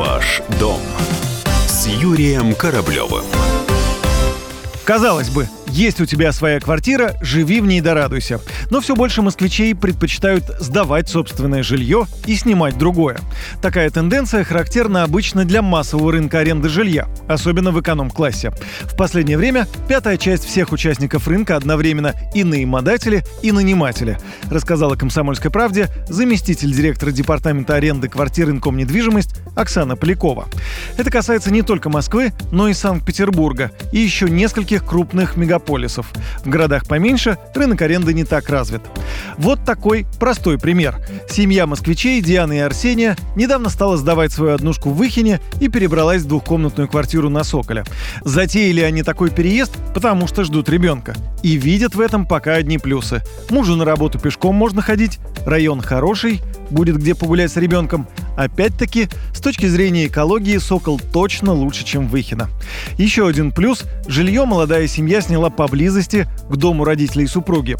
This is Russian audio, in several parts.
Ваш дом с Юрием Кораблевым. Казалось бы, есть у тебя своя квартира, живи в ней да радуйся. Но все больше москвичей предпочитают сдавать собственное жилье и снимать другое. Такая тенденция характерна обычно для массового рынка аренды жилья, особенно в эконом-классе. В последнее время пятая часть всех участников рынка одновременно и наимодатели, и наниматели, рассказала «Комсомольской правде» заместитель директора департамента аренды квартир Инком недвижимость Оксана Полякова. Это касается не только Москвы, но и Санкт-Петербурга и еще нескольких крупных мегаполисов мегаполисов. В городах поменьше рынок аренды не так развит. Вот такой простой пример. Семья москвичей Дианы и Арсения недавно стала сдавать свою однушку в Выхине и перебралась в двухкомнатную квартиру на Соколе. Затеяли они такой переезд, потому что ждут ребенка. И видят в этом пока одни плюсы. Мужу на работу пешком можно ходить, район хороший, будет где погулять с ребенком. Опять-таки, с точки зрения экологии, Сокол точно лучше, чем Выхина. Еще один плюс – жилье молодая семья сняла поблизости к дому родителей супруги.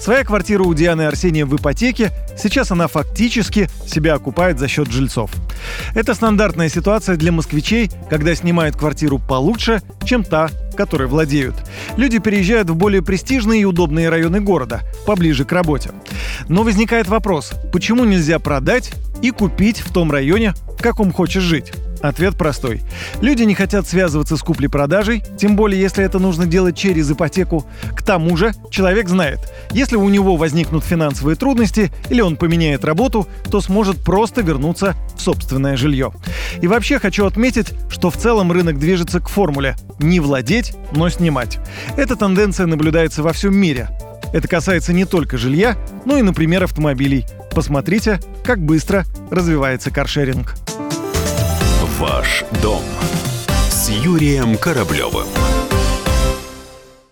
Своя квартира у Дианы Арсения в ипотеке, сейчас она фактически себя окупает за счет жильцов. Это стандартная ситуация для москвичей, когда снимают квартиру получше, чем та, которой владеют. Люди переезжают в более престижные и удобные районы города, поближе к работе. Но возникает вопрос, почему нельзя продать и купить в том районе, в каком хочешь жить? Ответ простой. Люди не хотят связываться с куплей-продажей, тем более если это нужно делать через ипотеку. К тому же человек знает, если у него возникнут финансовые трудности или он поменяет работу, то сможет просто вернуться в собственное жилье. И вообще хочу отметить, что в целом рынок движется к формуле «не владеть, но снимать». Эта тенденция наблюдается во всем мире. Это касается не только жилья, но и, например, автомобилей. Посмотрите, как быстро развивается каршеринг. Ваш дом с Юрием Кораблевым.